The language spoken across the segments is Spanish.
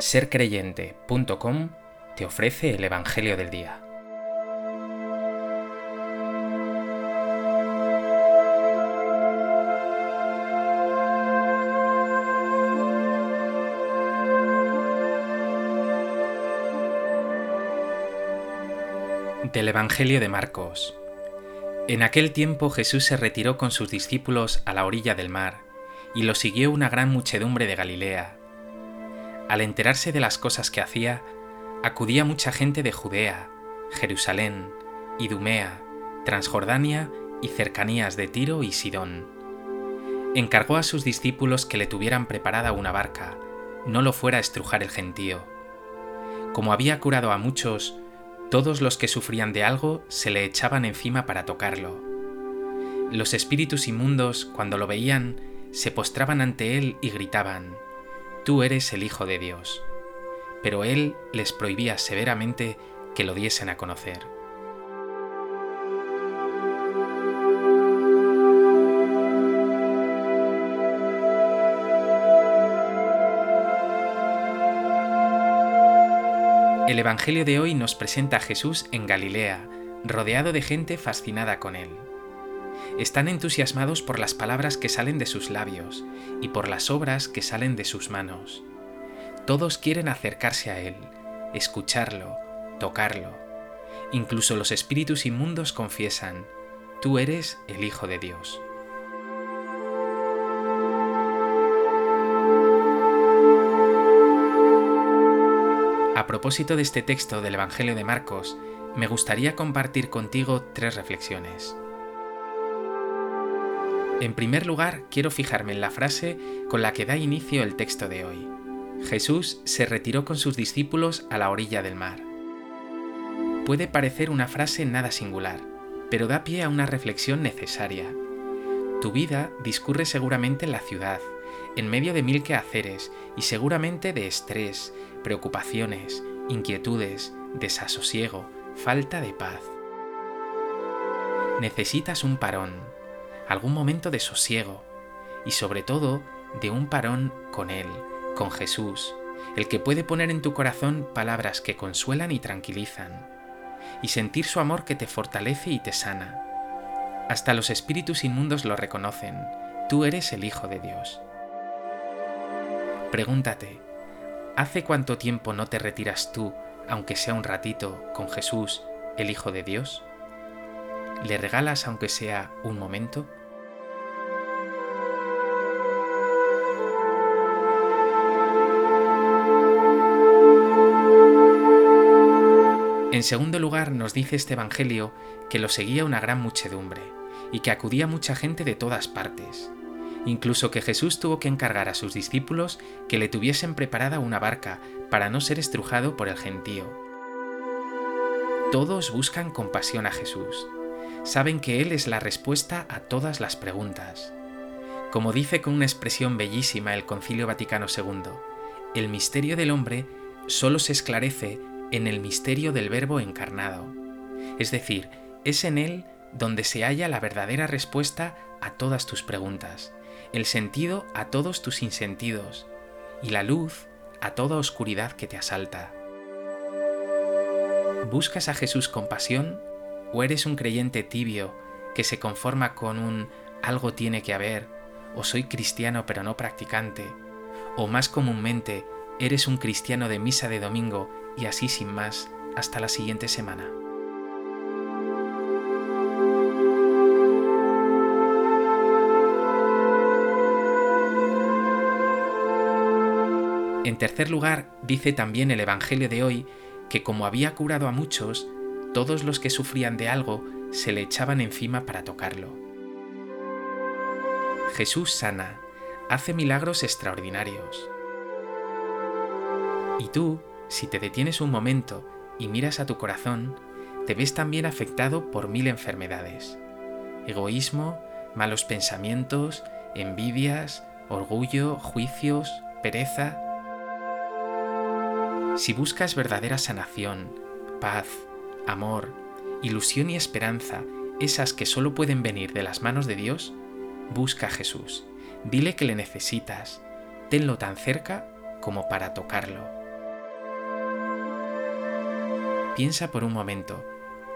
sercreyente.com te ofrece el Evangelio del Día. Del Evangelio de Marcos. En aquel tiempo Jesús se retiró con sus discípulos a la orilla del mar, y lo siguió una gran muchedumbre de Galilea. Al enterarse de las cosas que hacía, acudía mucha gente de Judea, Jerusalén, Idumea, Transjordania y cercanías de Tiro y Sidón. Encargó a sus discípulos que le tuvieran preparada una barca, no lo fuera a estrujar el gentío. Como había curado a muchos, todos los que sufrían de algo se le echaban encima para tocarlo. Los espíritus inmundos, cuando lo veían, se postraban ante él y gritaban, Tú eres el Hijo de Dios. Pero él les prohibía severamente que lo diesen a conocer. El Evangelio de hoy nos presenta a Jesús en Galilea, rodeado de gente fascinada con él. Están entusiasmados por las palabras que salen de sus labios y por las obras que salen de sus manos. Todos quieren acercarse a él, escucharlo, tocarlo. Incluso los espíritus inmundos confiesan, tú eres el Hijo de Dios. A propósito de este texto del Evangelio de Marcos, me gustaría compartir contigo tres reflexiones. En primer lugar, quiero fijarme en la frase con la que da inicio el texto de hoy. Jesús se retiró con sus discípulos a la orilla del mar. Puede parecer una frase nada singular, pero da pie a una reflexión necesaria. Tu vida discurre seguramente en la ciudad, en medio de mil quehaceres y seguramente de estrés, preocupaciones, inquietudes, desasosiego, falta de paz. Necesitas un parón, algún momento de sosiego y sobre todo de un parón con Él, con Jesús, el que puede poner en tu corazón palabras que consuelan y tranquilizan, y sentir su amor que te fortalece y te sana. Hasta los espíritus inmundos lo reconocen, tú eres el Hijo de Dios. Pregúntate, ¿hace cuánto tiempo no te retiras tú, aunque sea un ratito, con Jesús, el Hijo de Dios? ¿Le regalas aunque sea un momento? En segundo lugar, nos dice este Evangelio que lo seguía una gran muchedumbre y que acudía mucha gente de todas partes incluso que Jesús tuvo que encargar a sus discípulos que le tuviesen preparada una barca para no ser estrujado por el gentío. Todos buscan compasión a Jesús. Saben que Él es la respuesta a todas las preguntas. Como dice con una expresión bellísima el Concilio Vaticano II, el misterio del hombre solo se esclarece en el misterio del Verbo encarnado. Es decir, es en Él donde se halla la verdadera respuesta a todas tus preguntas el sentido a todos tus insentidos y la luz a toda oscuridad que te asalta. ¿Buscas a Jesús con pasión o eres un creyente tibio que se conforma con un algo tiene que haber o soy cristiano pero no practicante o más comúnmente eres un cristiano de misa de domingo y así sin más hasta la siguiente semana? En tercer lugar, dice también el Evangelio de hoy que como había curado a muchos, todos los que sufrían de algo se le echaban encima para tocarlo. Jesús sana, hace milagros extraordinarios. Y tú, si te detienes un momento y miras a tu corazón, te ves también afectado por mil enfermedades. Egoísmo, malos pensamientos, envidias, orgullo, juicios, pereza, si buscas verdadera sanación, paz, amor, ilusión y esperanza, esas que solo pueden venir de las manos de Dios, busca a Jesús. Dile que le necesitas. Tenlo tan cerca como para tocarlo. Piensa por un momento,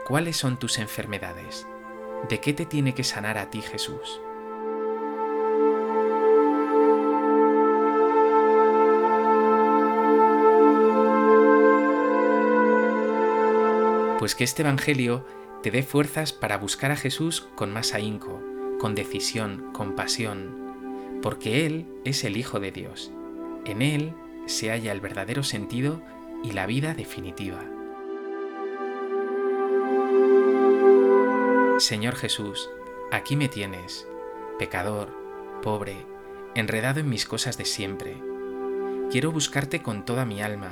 ¿cuáles son tus enfermedades? ¿De qué te tiene que sanar a ti Jesús? Pues que este Evangelio te dé fuerzas para buscar a Jesús con más ahínco, con decisión, con pasión, porque Él es el Hijo de Dios. En Él se halla el verdadero sentido y la vida definitiva. Señor Jesús, aquí me tienes, pecador, pobre, enredado en mis cosas de siempre. Quiero buscarte con toda mi alma,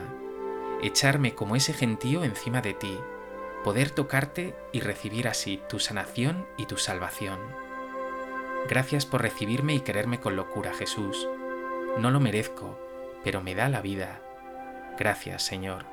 echarme como ese gentío encima de ti, poder tocarte y recibir así tu sanación y tu salvación. Gracias por recibirme y quererme con locura, Jesús. No lo merezco, pero me da la vida. Gracias, Señor.